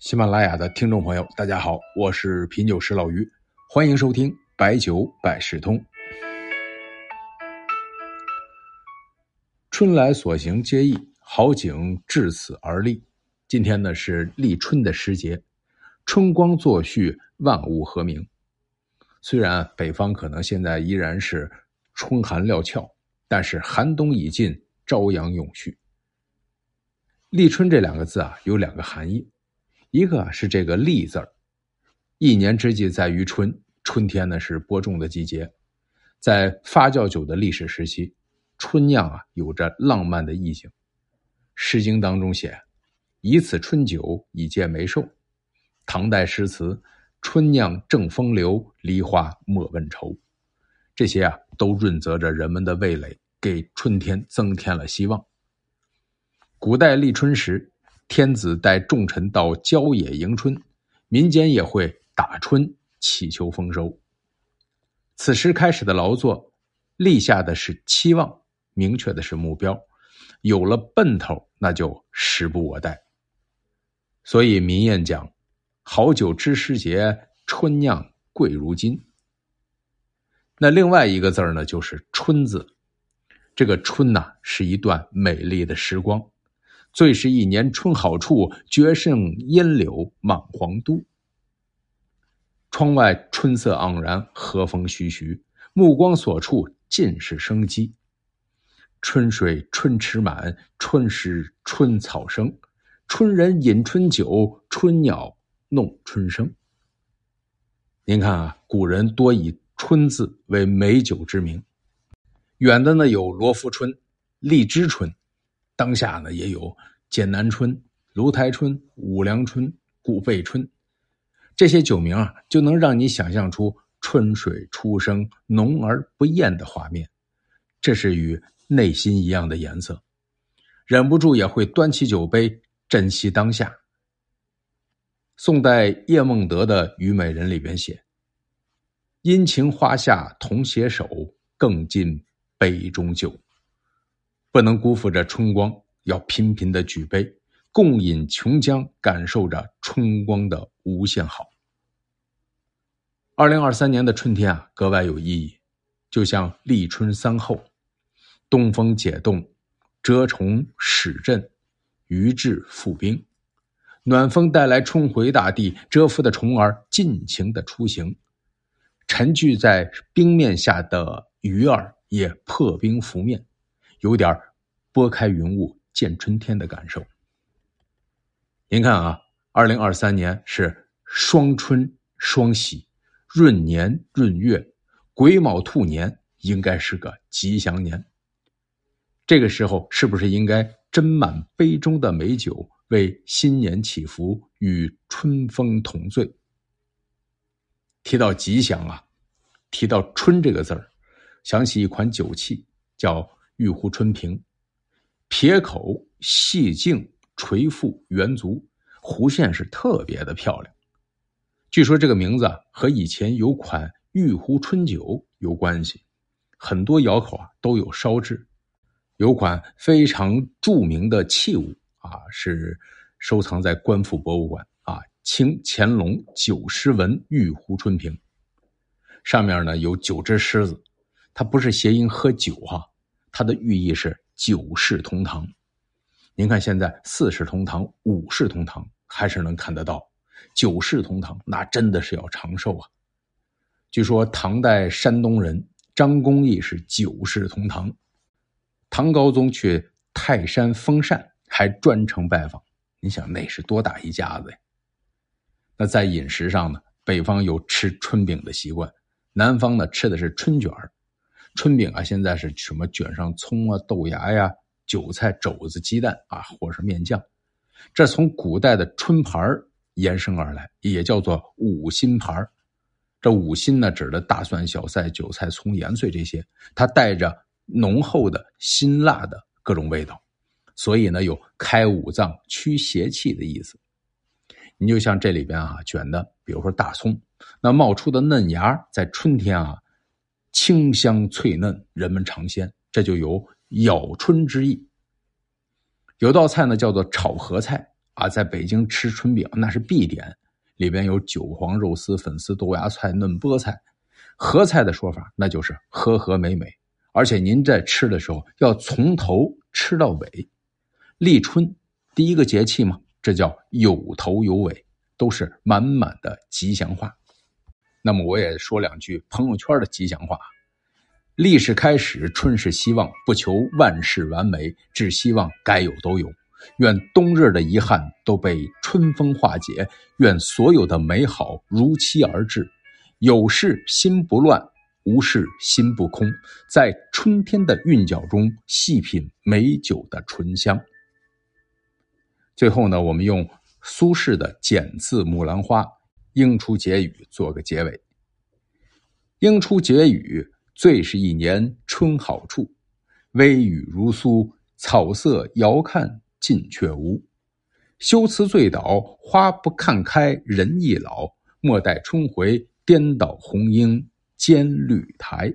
喜马拉雅的听众朋友，大家好，我是品酒师老于，欢迎收听白酒百事通。春来所行皆易，好景至此而立。今天呢是立春的时节，春光作序，万物和鸣。虽然北方可能现在依然是春寒料峭，但是寒冬已尽，朝阳永续。立春这两个字啊，有两个含义。一个是这个“立”字儿，一年之计在于春，春天呢是播种的季节，在发酵酒的历史时期，春酿啊有着浪漫的意境。《诗经》当中写：“以此春酒，以解眉寿。”唐代诗词：“春酿正风流，梨花莫问愁。”这些啊都润泽着人们的味蕾，给春天增添了希望。古代立春时。天子带众臣到郊野迎春，民间也会打春祈求丰收。此时开始的劳作，立下的是期望，明确的是目标，有了奔头，那就时不我待。所以民谚讲：“好酒知时节，春酿贵如金。”那另外一个字呢，就是“春”字。这个“春”呐，是一段美丽的时光。最是一年春好处，绝胜烟柳满皇都。窗外春色盎然，和风徐徐，目光所处尽是生机。春水春池满，春时春草生，春人饮春酒，春鸟弄春声。您看啊，古人多以“春”字为美酒之名，远的呢有罗浮春、荔枝春。当下呢，也有剑南春、芦台春、五粮春、古贝春，这些酒名啊，就能让你想象出春水初生、浓而不艳的画面。这是与内心一样的颜色，忍不住也会端起酒杯，珍惜当下。宋代叶梦得的《虞美人》里边写：“殷勤花下同携手，更尽杯中酒。”不能辜负这春光，要频频的举杯，共饮琼浆，感受着春光的无限好。二零二三年的春天啊，格外有意义，就像立春三候：东风解冻，蛰虫始振，鱼至复冰。暖风带来春回大地，蛰伏的虫儿尽情的出行，沉聚在冰面下的鱼儿也破冰浮面。有点拨开云雾见春天的感受。您看啊，二零二三年是双春双喜，闰年闰月，癸卯兔年，应该是个吉祥年。这个时候是不是应该斟满杯中的美酒，为新年祈福，与春风同醉？提到吉祥啊，提到春这个字儿，想起一款酒器，叫。玉壶春瓶，撇口细径，垂腹圆足，弧线是特别的漂亮。据说这个名字和以前有款玉壶春酒有关系，很多窑口啊都有烧制。有款非常著名的器物啊，是收藏在官府博物馆啊，清乾隆九狮纹玉壶春瓶，上面呢有九只狮子，它不是谐音喝酒哈。它的寓意是九世同堂，您看现在四世同堂、五世同堂还是能看得到，九世同堂那真的是要长寿啊！据说唐代山东人张公义是九世同堂，唐高宗去泰山封禅还专程拜访，你想那是多大一家子呀？那在饮食上呢，北方有吃春饼的习惯，南方呢吃的是春卷儿。春饼啊，现在是什么卷上葱啊、豆芽呀、韭菜、肘子、鸡蛋啊，或是面酱。这从古代的春盘延伸而来，也叫做五辛盘这五辛呢，指的大蒜、小菜、韭菜、葱、盐碎这些，它带着浓厚的辛辣的各种味道，所以呢，有开五脏、驱邪气的意思。你就像这里边啊卷的，比如说大葱，那冒出的嫩芽，在春天啊。清香脆嫩，人们尝鲜，这就有咬春之意。有道菜呢，叫做炒合菜啊，在北京吃春饼那是必点，里边有韭黄肉丝、粉丝、豆芽菜、嫩菠菜。合菜的说法，那就是和和美美。而且您在吃的时候要从头吃到尾。立春第一个节气嘛，这叫有头有尾，都是满满的吉祥话。那么我也说两句朋友圈的吉祥话：立是开始，春是希望，不求万事完美，只希望该有都有。愿冬日的遗憾都被春风化解，愿所有的美好如期而至。有事心不乱，无事心不空，在春天的韵脚中细品美酒的醇香。最后呢，我们用苏轼的《减字木兰花》应出结语做个结尾。应出结语：最是一年春好处，微雨如酥，草色遥看近却无。修辞醉倒，花不看开，人易老。莫待春回，颠倒红英兼绿苔。